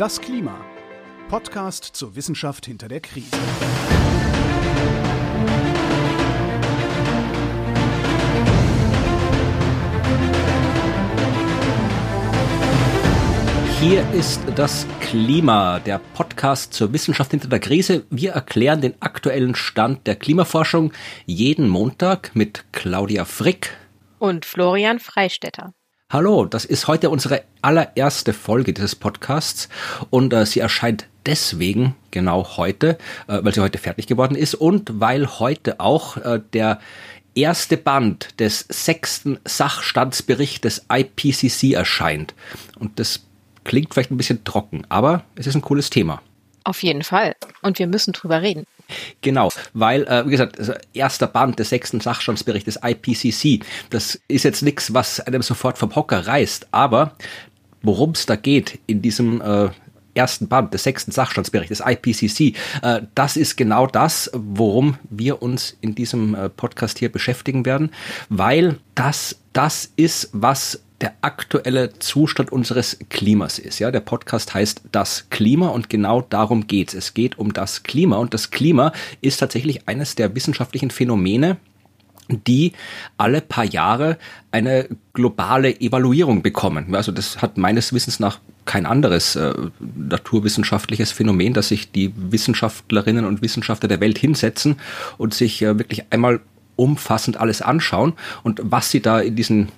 Das Klima. Podcast zur Wissenschaft hinter der Krise. Hier ist das Klima, der Podcast zur Wissenschaft hinter der Krise. Wir erklären den aktuellen Stand der Klimaforschung jeden Montag mit Claudia Frick und Florian Freistetter. Hallo, das ist heute unsere allererste Folge dieses Podcasts und äh, sie erscheint deswegen genau heute, äh, weil sie heute fertig geworden ist und weil heute auch äh, der erste Band des sechsten Sachstandsberichts des IPCC erscheint. Und das klingt vielleicht ein bisschen trocken, aber es ist ein cooles Thema. Auf jeden Fall. Und wir müssen drüber reden. Genau, weil, äh, wie gesagt, also erster Band des sechsten Sachstandsberichts des IPCC, das ist jetzt nichts, was einem sofort vom Hocker reißt, aber worum es da geht in diesem äh, ersten Band des sechsten Sachstandsberichts des IPCC, äh, das ist genau das, worum wir uns in diesem äh, Podcast hier beschäftigen werden, weil das das ist, was der aktuelle Zustand unseres Klimas ist. Ja, der Podcast heißt Das Klima und genau darum geht's. Es geht um das Klima und das Klima ist tatsächlich eines der wissenschaftlichen Phänomene, die alle paar Jahre eine globale Evaluierung bekommen. Also das hat meines Wissens nach kein anderes äh, naturwissenschaftliches Phänomen, dass sich die Wissenschaftlerinnen und Wissenschaftler der Welt hinsetzen und sich äh, wirklich einmal umfassend alles anschauen und was sie da in diesen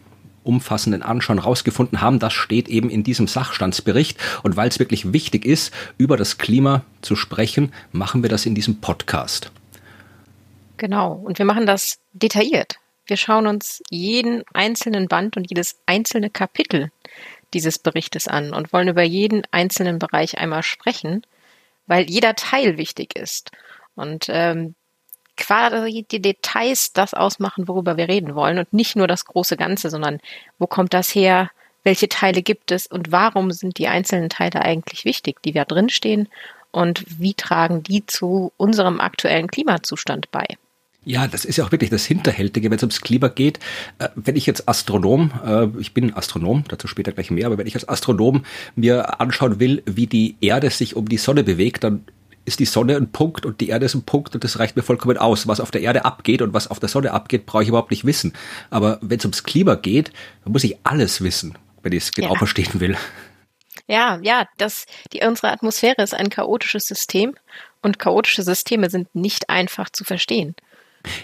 umfassenden Anschauen rausgefunden haben. Das steht eben in diesem Sachstandsbericht. Und weil es wirklich wichtig ist, über das Klima zu sprechen, machen wir das in diesem Podcast. Genau. Und wir machen das detailliert. Wir schauen uns jeden einzelnen Band und jedes einzelne Kapitel dieses Berichtes an und wollen über jeden einzelnen Bereich einmal sprechen, weil jeder Teil wichtig ist. Und ähm, quasi die Details das ausmachen, worüber wir reden wollen und nicht nur das große Ganze, sondern wo kommt das her, welche Teile gibt es und warum sind die einzelnen Teile eigentlich wichtig, die da drinstehen und wie tragen die zu unserem aktuellen Klimazustand bei. Ja, das ist ja auch wirklich das Hinterhältige, wenn es ums Klima geht. Äh, wenn ich jetzt Astronom, äh, ich bin Astronom, dazu später gleich mehr, aber wenn ich als Astronom mir anschauen will, wie die Erde sich um die Sonne bewegt, dann ist die Sonne ein Punkt und die Erde ist ein Punkt und das reicht mir vollkommen aus. Was auf der Erde abgeht und was auf der Sonne abgeht, brauche ich überhaupt nicht wissen. Aber wenn es ums Klima geht, dann muss ich alles wissen, wenn ich es genau ja. verstehen will. Ja, ja, das, die, unsere Atmosphäre ist ein chaotisches System und chaotische Systeme sind nicht einfach zu verstehen.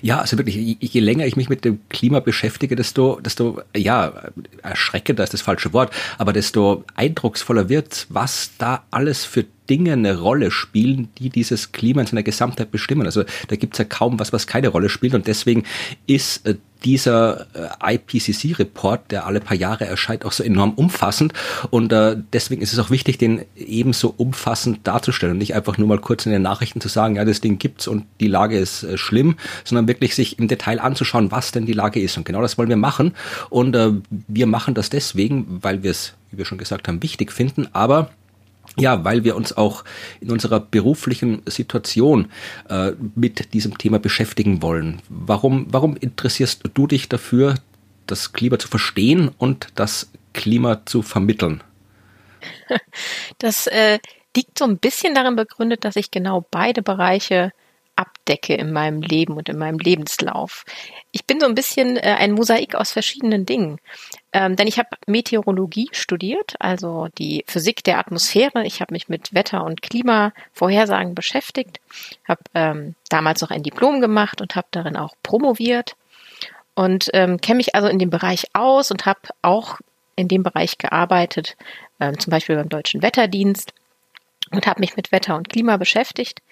Ja, also wirklich, je länger ich mich mit dem Klima beschäftige, desto, desto, ja, erschreckender ist das falsche Wort, aber desto eindrucksvoller wird, was da alles für Dinge eine Rolle spielen, die dieses Klima in seiner Gesamtheit bestimmen. Also da gibt's ja kaum was, was keine Rolle spielt. Und deswegen ist äh, dieser äh, IPCC-Report, der alle paar Jahre erscheint, auch so enorm umfassend. Und äh, deswegen ist es auch wichtig, den ebenso umfassend darzustellen und nicht einfach nur mal kurz in den Nachrichten zu sagen, ja, das Ding gibt's und die Lage ist äh, schlimm, sondern wirklich sich im Detail anzuschauen, was denn die Lage ist. Und genau das wollen wir machen. Und äh, wir machen das deswegen, weil wir es, wie wir schon gesagt haben, wichtig finden, aber ja, weil wir uns auch in unserer beruflichen Situation äh, mit diesem Thema beschäftigen wollen. Warum, warum interessierst du dich dafür, das Klima zu verstehen und das Klima zu vermitteln? Das äh, liegt so ein bisschen darin begründet, dass ich genau beide Bereiche abdecke in meinem Leben und in meinem Lebenslauf. Ich bin so ein bisschen äh, ein Mosaik aus verschiedenen Dingen. Ähm, denn ich habe Meteorologie studiert, also die Physik der Atmosphäre. Ich habe mich mit Wetter- und Klimavorhersagen beschäftigt, habe ähm, damals noch ein Diplom gemacht und habe darin auch promoviert und ähm, kenne mich also in dem Bereich aus und habe auch in dem Bereich gearbeitet, ähm, zum Beispiel beim Deutschen Wetterdienst und habe mich mit Wetter und Klima beschäftigt.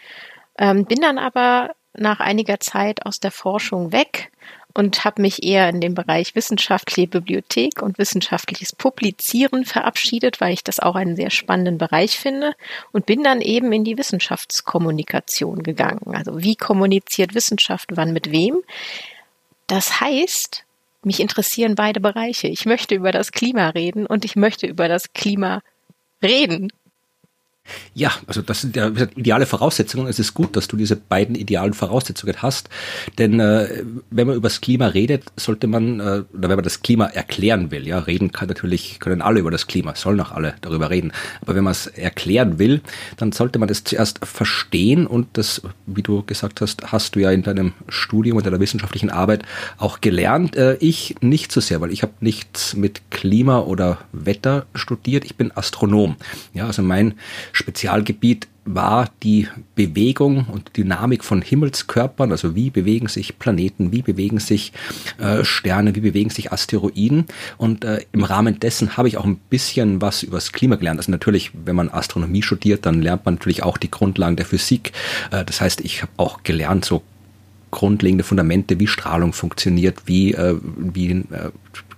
Ähm, bin dann aber nach einiger Zeit aus der Forschung weg und habe mich eher in den Bereich wissenschaftliche Bibliothek und wissenschaftliches Publizieren verabschiedet, weil ich das auch einen sehr spannenden Bereich finde und bin dann eben in die Wissenschaftskommunikation gegangen. Also wie kommuniziert Wissenschaft wann mit wem? Das heißt, mich interessieren beide Bereiche. Ich möchte über das Klima reden und ich möchte über das Klima reden. Ja, also das sind ja ideale Voraussetzungen. Es ist gut, dass du diese beiden idealen Voraussetzungen hast, denn äh, wenn man über das Klima redet, sollte man, äh, oder wenn man das Klima erklären will, ja, reden kann natürlich, können alle über das Klima, sollen auch alle darüber reden, aber wenn man es erklären will, dann sollte man das zuerst verstehen und das, wie du gesagt hast, hast du ja in deinem Studium und deiner wissenschaftlichen Arbeit auch gelernt. Äh, ich nicht so sehr, weil ich habe nichts mit Klima oder Wetter studiert, ich bin Astronom. Ja, also mein Spezialgebiet war die Bewegung und Dynamik von Himmelskörpern, also wie bewegen sich Planeten, wie bewegen sich äh, Sterne, wie bewegen sich Asteroiden. Und äh, im Rahmen dessen habe ich auch ein bisschen was übers Klima gelernt. Also natürlich, wenn man Astronomie studiert, dann lernt man natürlich auch die Grundlagen der Physik. Äh, das heißt, ich habe auch gelernt, so grundlegende Fundamente, wie Strahlung funktioniert, wie, äh, wie äh,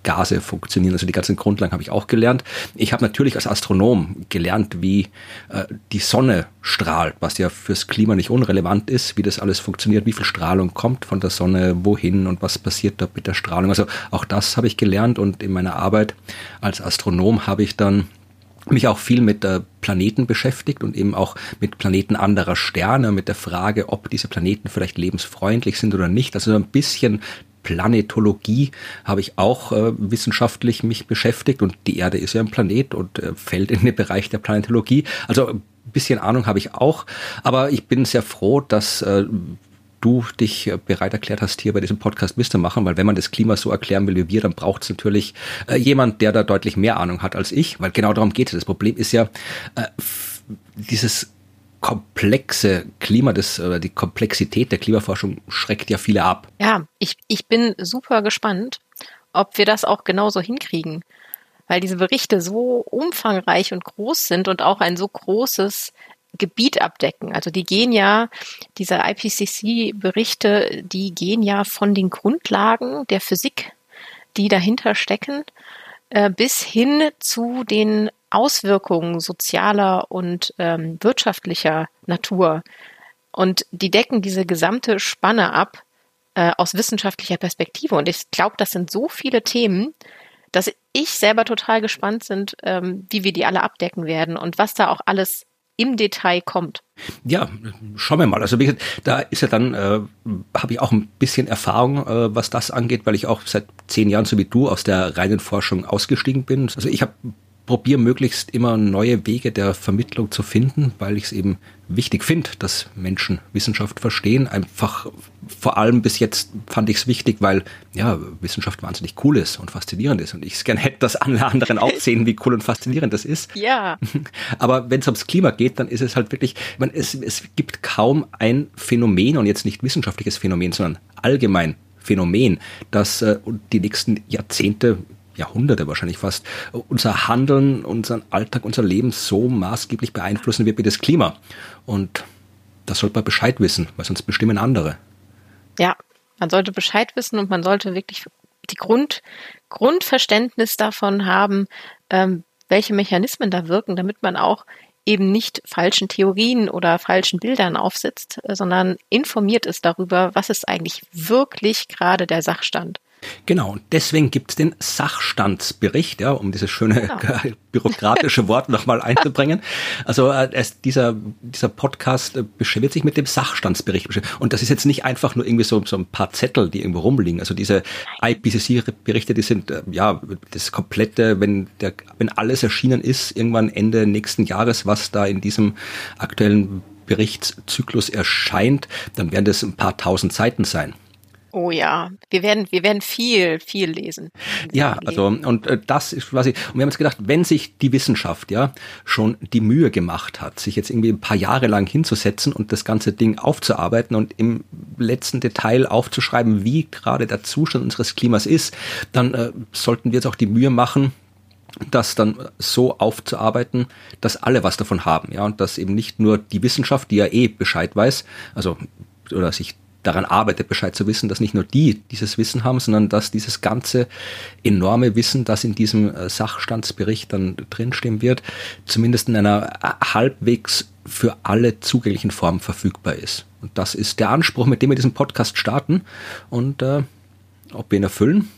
Gase funktionieren. Also die ganzen Grundlagen habe ich auch gelernt. Ich habe natürlich als Astronom gelernt, wie äh, die Sonne strahlt, was ja fürs Klima nicht unrelevant ist, wie das alles funktioniert, wie viel Strahlung kommt von der Sonne, wohin und was passiert da mit der Strahlung. Also auch das habe ich gelernt und in meiner Arbeit als Astronom habe ich dann mich auch viel mit äh, Planeten beschäftigt und eben auch mit Planeten anderer Sterne, mit der Frage, ob diese Planeten vielleicht lebensfreundlich sind oder nicht. Also ein bisschen Planetologie habe ich auch äh, wissenschaftlich mich beschäftigt und die Erde ist ja ein Planet und äh, fällt in den Bereich der Planetologie. Also ein bisschen Ahnung habe ich auch, aber ich bin sehr froh, dass äh, du dich bereit erklärt hast, hier bei diesem Podcast mitzumachen, weil wenn man das Klima so erklären will wie wir, dann braucht es natürlich äh, jemand, der da deutlich mehr Ahnung hat als ich, weil genau darum geht es. Das Problem ist ja, äh, dieses komplexe Klima des oder die Komplexität der Klimaforschung schreckt ja viele ab. Ja, ich, ich bin super gespannt, ob wir das auch genauso hinkriegen. Weil diese Berichte so umfangreich und groß sind und auch ein so großes Gebiet abdecken. Also die gehen ja, diese IPCC-Berichte, die gehen ja von den Grundlagen der Physik, die dahinter stecken, äh, bis hin zu den Auswirkungen sozialer und ähm, wirtschaftlicher Natur. Und die decken diese gesamte Spanne ab äh, aus wissenschaftlicher Perspektive. Und ich glaube, das sind so viele Themen, dass ich selber total gespannt sind, ähm, wie wir die alle abdecken werden und was da auch alles im Detail kommt. Ja, schauen wir mal. Also da ist ja dann, äh, habe ich auch ein bisschen Erfahrung, äh, was das angeht, weil ich auch seit zehn Jahren, so wie du, aus der reinen Forschung ausgestiegen bin. Also ich habe probiere möglichst immer neue Wege der Vermittlung zu finden, weil ich es eben wichtig finde, dass Menschen Wissenschaft verstehen. Einfach vor allem bis jetzt fand ich es wichtig, weil ja Wissenschaft wahnsinnig cool ist und faszinierend ist und ich es gerne hätte, dass alle anderen auch sehen, wie cool und faszinierend das ist. Ja. Aber wenn es ums Klima geht, dann ist es halt wirklich, man, es, es gibt kaum ein Phänomen und jetzt nicht wissenschaftliches Phänomen, sondern allgemein Phänomen, das äh, die nächsten Jahrzehnte Jahrhunderte wahrscheinlich fast, unser Handeln, unseren Alltag, unser Leben so maßgeblich beeinflussen wird wie das Klima. Und das sollte man Bescheid wissen, weil sonst bestimmen andere. Ja, man sollte Bescheid wissen und man sollte wirklich die Grund, Grundverständnis davon haben, ähm, welche Mechanismen da wirken, damit man auch eben nicht falschen Theorien oder falschen Bildern aufsitzt, sondern informiert ist darüber, was ist eigentlich wirklich gerade der Sachstand. Genau, und deswegen gibt es den Sachstandsbericht, ja, um dieses schöne genau. bürokratische Wort nochmal einzubringen. Also äh, es, dieser, dieser Podcast äh, beschäftigt sich mit dem Sachstandsbericht. Und das ist jetzt nicht einfach nur irgendwie so, so ein paar Zettel, die irgendwo rumliegen. Also diese IPCC-Berichte, die sind äh, ja das komplette, wenn, der, wenn alles erschienen ist, irgendwann Ende nächsten Jahres, was da in diesem aktuellen Berichtszyklus erscheint, dann werden das ein paar tausend Seiten sein. Oh ja, wir werden, wir werden viel, viel lesen. Ja, also und äh, das ist quasi, und wir haben uns gedacht, wenn sich die Wissenschaft ja schon die Mühe gemacht hat, sich jetzt irgendwie ein paar Jahre lang hinzusetzen und das ganze Ding aufzuarbeiten und im letzten Detail aufzuschreiben, wie gerade der Zustand unseres Klimas ist, dann äh, sollten wir jetzt auch die Mühe machen, das dann so aufzuarbeiten, dass alle was davon haben, ja, und dass eben nicht nur die Wissenschaft, die ja eh Bescheid weiß, also oder sich daran arbeitet, Bescheid zu wissen, dass nicht nur die dieses Wissen haben, sondern dass dieses ganze enorme Wissen, das in diesem äh, Sachstandsbericht dann drinstehen wird, zumindest in einer äh, halbwegs für alle zugänglichen Formen verfügbar ist. Und das ist der Anspruch, mit dem wir diesen Podcast starten. Und äh, ob wir ihn erfüllen,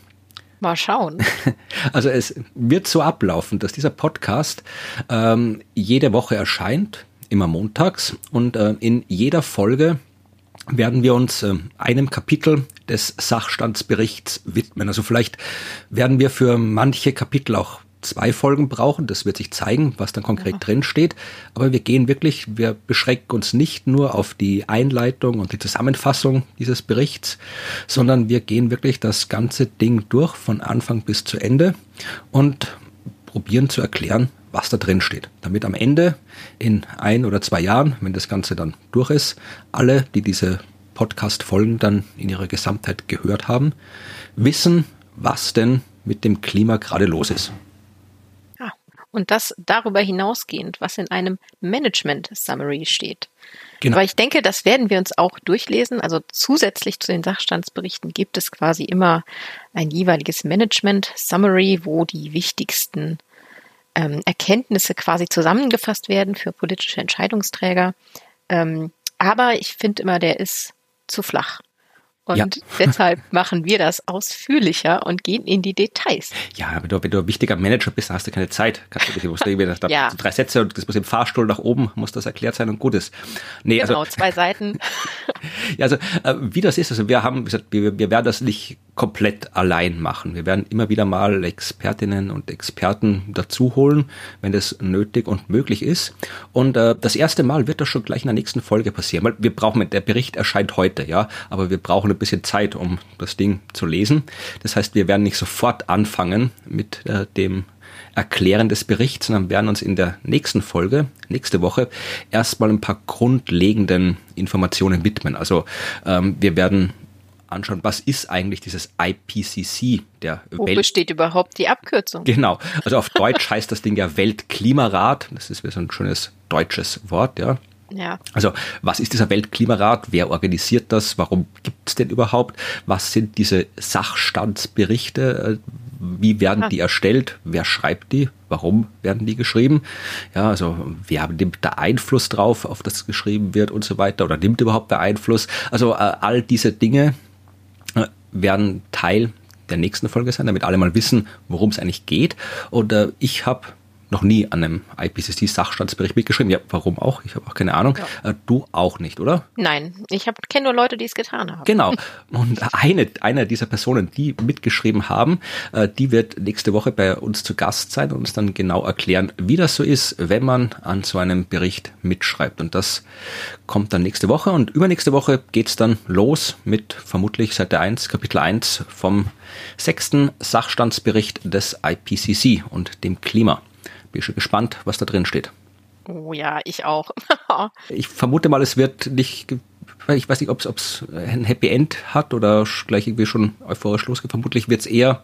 Mal schauen. Also es wird so ablaufen, dass dieser Podcast ähm, jede Woche erscheint, immer montags, und äh, in jeder Folge werden wir uns äh, einem Kapitel des Sachstandsberichts widmen. Also vielleicht werden wir für manche Kapitel auch zwei Folgen brauchen. Das wird sich zeigen, was dann konkret ja. drin steht. Aber wir gehen wirklich, wir beschränken uns nicht nur auf die Einleitung und die Zusammenfassung dieses Berichts, sondern wir gehen wirklich das ganze Ding durch von Anfang bis zu Ende und probieren zu erklären, was da drin steht. Damit am Ende in ein oder zwei Jahren, wenn das Ganze dann durch ist, alle, die diese Podcast-Folgen dann in ihrer Gesamtheit gehört haben, wissen, was denn mit dem Klima gerade los ist. Und das darüber hinausgehend, was in einem Management Summary steht. Genau. Aber ich denke, das werden wir uns auch durchlesen. Also zusätzlich zu den Sachstandsberichten gibt es quasi immer ein jeweiliges Management Summary, wo die wichtigsten ähm, Erkenntnisse quasi zusammengefasst werden für politische Entscheidungsträger. Ähm, aber ich finde immer, der ist zu flach. Und ja. deshalb machen wir das ausführlicher und gehen in die Details. Ja, wenn du, wenn du ein wichtiger Manager bist, dann hast du keine Zeit. Kannst du, musst du da ja. drei Sätze und das muss im Fahrstuhl nach oben, muss das erklärt sein und gut ist. Nee, genau, also, zwei Seiten. ja, also äh, wie das ist, also wir haben gesagt, wir, wir werden das nicht komplett allein machen. Wir werden immer wieder mal Expertinnen und Experten dazu holen, wenn das nötig und möglich ist. Und äh, das erste Mal wird das schon gleich in der nächsten Folge passieren, weil wir brauchen, der Bericht erscheint heute, ja, aber wir brauchen ein bisschen Zeit, um das Ding zu lesen. Das heißt, wir werden nicht sofort anfangen mit äh, dem Erklären des Berichts, sondern werden uns in der nächsten Folge, nächste Woche, erstmal ein paar grundlegenden Informationen widmen. Also ähm, wir werden anschauen, was ist eigentlich dieses IPCC, der Wo Welt besteht überhaupt die Abkürzung? Genau, also auf Deutsch heißt das Ding ja Weltklimarat, das ist wieder so ein schönes deutsches Wort, ja. Ja. Also, was ist dieser Weltklimarat? Wer organisiert das? Warum gibt es denn überhaupt? Was sind diese Sachstandsberichte? Wie werden die erstellt? Wer schreibt die? Warum werden die geschrieben? Ja, also wer nimmt da Einfluss drauf, auf das geschrieben wird und so weiter? Oder nimmt überhaupt der Einfluss? Also äh, all diese Dinge werden Teil der nächsten Folge sein, damit alle mal wissen, worum es eigentlich geht. Und äh, ich habe noch nie an einem IPCC-Sachstandsbericht mitgeschrieben. Ja, warum auch? Ich habe auch keine Ahnung. Ja. Äh, du auch nicht, oder? Nein, ich kenne nur Leute, die es getan haben. Genau. Und eine, eine dieser Personen, die mitgeschrieben haben, äh, die wird nächste Woche bei uns zu Gast sein und uns dann genau erklären, wie das so ist, wenn man an so einem Bericht mitschreibt. Und das kommt dann nächste Woche. Und übernächste Woche geht's dann los mit vermutlich Seite 1, Kapitel 1 vom sechsten Sachstandsbericht des IPCC und dem Klima. Bin schon gespannt, was da drin steht. Oh ja, ich auch. ich vermute mal, es wird nicht, ich weiß nicht, ob es ein Happy End hat oder gleich irgendwie schon euphorisch losgeht. Vermutlich wird es eher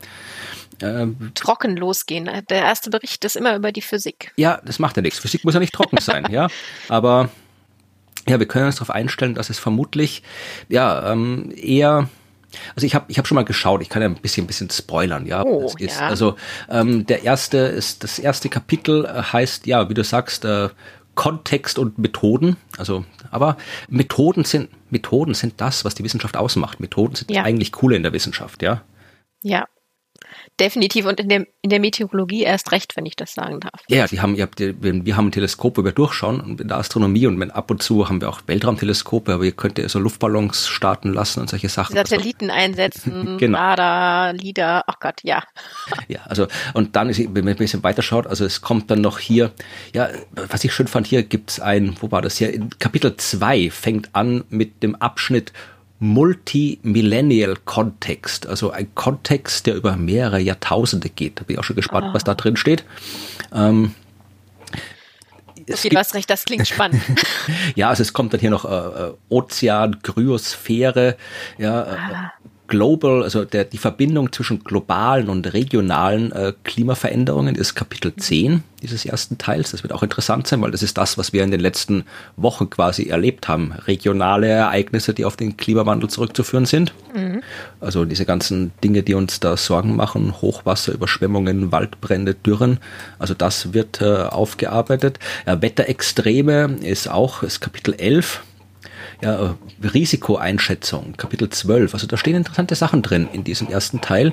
äh, trocken losgehen. Der erste Bericht ist immer über die Physik. Ja, das macht ja nichts. Physik muss ja nicht trocken sein, ja. Aber ja, wir können uns darauf einstellen, dass es vermutlich ja ähm, eher also ich habe ich hab schon mal geschaut, ich kann ja ein bisschen ein bisschen spoilern, ja. Oh, ist, ja. Also ähm, der erste ist das erste Kapitel äh, heißt ja, wie du sagst, äh, Kontext und Methoden. Also, aber Methoden sind Methoden sind das, was die Wissenschaft ausmacht. Methoden sind ja. eigentlich coole in der Wissenschaft, ja. Ja, Definitiv und in der, in der Meteorologie erst recht, wenn ich das sagen darf. Ja, die haben, ihr habt, wir haben ein Teleskop, wo wir durchschauen und in der Astronomie und ab und zu haben wir auch Weltraumteleskope, aber ihr könnt ja so Luftballons starten lassen und solche Sachen. Satelliten also, einsetzen, genau. Radar, LIDAR, ach Gott, ja. Ja, also und dann ist, wenn man ein bisschen weiterschaut, also es kommt dann noch hier, ja, was ich schön fand, hier gibt's ein, wo war das hier, in Kapitel 2 fängt an mit dem Abschnitt Multimillennial-Kontext, also ein Kontext, der über mehrere Jahrtausende geht. Da bin ich auch schon gespannt, ah. was da drin steht. Ähm, okay, du hast recht, das klingt spannend. ja, also es kommt dann hier noch äh, äh Ozean, Kryosphäre, ja, äh, ah. Global, also der, die Verbindung zwischen globalen und regionalen äh, Klimaveränderungen ist Kapitel 10 dieses ersten Teils. Das wird auch interessant sein, weil das ist das, was wir in den letzten Wochen quasi erlebt haben. Regionale Ereignisse, die auf den Klimawandel zurückzuführen sind. Mhm. Also diese ganzen Dinge, die uns da Sorgen machen, Hochwasser, Überschwemmungen, Waldbrände, Dürren. Also das wird äh, aufgearbeitet. Ja, Wetterextreme ist auch, ist Kapitel 11 ja, äh, Risikoeinschätzung, Kapitel 12. Also da stehen interessante Sachen drin in diesem ersten Teil.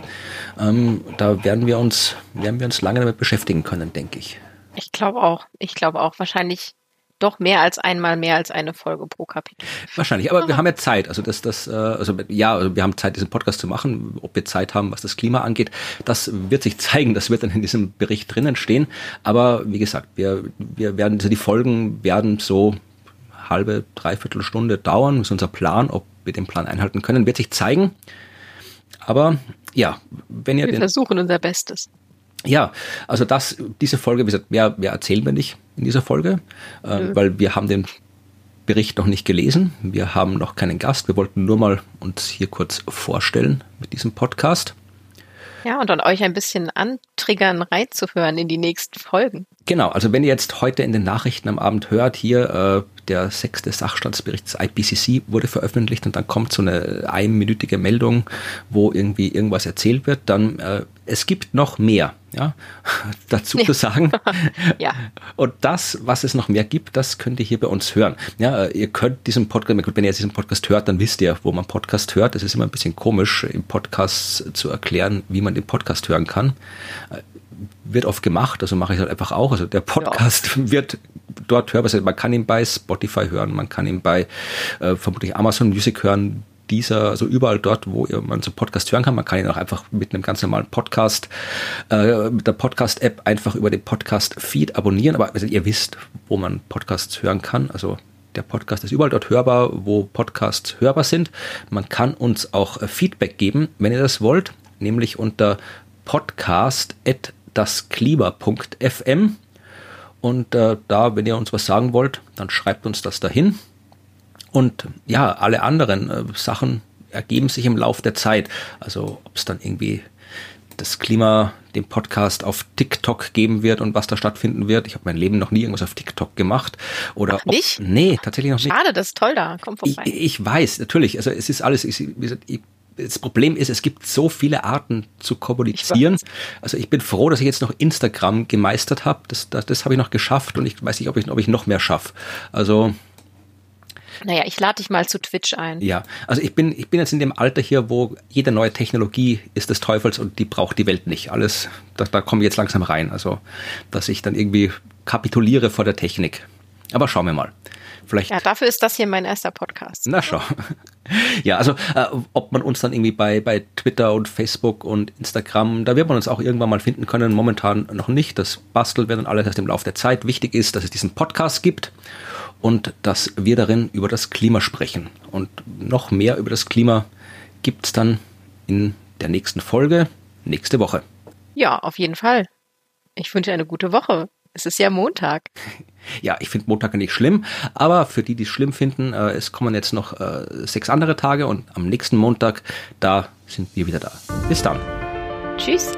Ähm, da werden wir uns, werden wir uns lange damit beschäftigen können, denke ich. Ich glaube auch. Ich glaube auch. Wahrscheinlich doch mehr als einmal mehr als eine Folge pro Kapitel. Wahrscheinlich, aber wir haben ja Zeit. Also das, das, äh, also ja, also wir haben Zeit, diesen Podcast zu machen. Ob wir Zeit haben, was das Klima angeht, das wird sich zeigen. Das wird dann in diesem Bericht drinnen stehen. Aber wie gesagt, wir, wir werden, also die Folgen werden so halbe, dreiviertel Stunde dauern. Ist unser Plan. Ob wir den Plan einhalten können, wird sich zeigen. Aber ja, wenn ihr wir den, versuchen unser Bestes. Ja, also das, diese Folge, wie gesagt, mehr, mehr erzählen wir nicht in dieser Folge, äh, weil wir haben den Bericht noch nicht gelesen. Wir haben noch keinen Gast. Wir wollten nur mal uns hier kurz vorstellen mit diesem Podcast. Ja, und an euch ein bisschen antriggern, reinzuhören in die nächsten Folgen. Genau, also wenn ihr jetzt heute in den Nachrichten am Abend hört, hier äh, der sechste Sachstandsbericht des IPCC wurde veröffentlicht und dann kommt so eine einminütige Meldung, wo irgendwie irgendwas erzählt wird, dann äh, es gibt noch mehr, ja, dazu zu sagen. ja. Und das, was es noch mehr gibt, das könnt ihr hier bei uns hören. Ja, ihr könnt diesen Podcast, wenn ihr diesen Podcast hört, dann wisst ihr, wo man Podcast hört. Es ist immer ein bisschen komisch, im Podcast zu erklären, wie man den Podcast hören kann wird oft gemacht, also mache ich halt einfach auch. Also der Podcast ja. wird dort hörbar sein. Man kann ihn bei Spotify hören, man kann ihn bei äh, vermutlich Amazon Music hören, dieser, also überall dort, wo man so Podcast hören kann. Man kann ihn auch einfach mit einem ganz normalen Podcast, äh, mit der Podcast-App einfach über den Podcast-Feed abonnieren. Aber also ihr wisst, wo man Podcasts hören kann. Also der Podcast ist überall dort hörbar, wo Podcasts hörbar sind. Man kann uns auch äh, Feedback geben, wenn ihr das wollt, nämlich unter podcast.dasklima.fm. Und äh, da, wenn ihr uns was sagen wollt, dann schreibt uns das dahin. Und ja, alle anderen äh, Sachen ergeben sich im Lauf der Zeit. Also ob es dann irgendwie das Klima, den Podcast auf TikTok geben wird und was da stattfinden wird. Ich habe mein Leben noch nie irgendwas auf TikTok gemacht. Oder Ach, nicht? Ob, nee, tatsächlich noch nicht. Schade, das ist toll da. Komm vorbei. Ich, ich weiß, natürlich. Also es ist alles, ich, wie gesagt, ich, das Problem ist, es gibt so viele Arten zu kommunizieren. Ich also ich bin froh, dass ich jetzt noch Instagram gemeistert habe. Das, das, das habe ich noch geschafft und ich weiß nicht, ob ich, ob ich noch mehr schaffe. Also naja, ich lade dich mal zu Twitch ein. Ja, also ich bin, ich bin jetzt in dem Alter hier, wo jede neue Technologie ist des Teufels und die braucht die Welt nicht. Alles, da, da komme ich jetzt langsam rein. Also, dass ich dann irgendwie kapituliere vor der Technik. Aber schauen wir mal. Vielleicht. Ja, dafür ist das hier mein erster Podcast. Na schau. Ja, also äh, ob man uns dann irgendwie bei, bei Twitter und Facebook und Instagram, da wird man uns auch irgendwann mal finden können. Momentan noch nicht. Das bastelt wir dann alles erst im Laufe der Zeit. Wichtig ist, dass es diesen Podcast gibt und dass wir darin über das Klima sprechen. Und noch mehr über das Klima gibt es dann in der nächsten Folge nächste Woche. Ja, auf jeden Fall. Ich wünsche eine gute Woche. Es ist ja Montag. Ja, ich finde Montag nicht schlimm, aber für die, die es schlimm finden, äh, es kommen jetzt noch äh, sechs andere Tage und am nächsten Montag, da sind wir wieder da. Bis dann. Tschüss.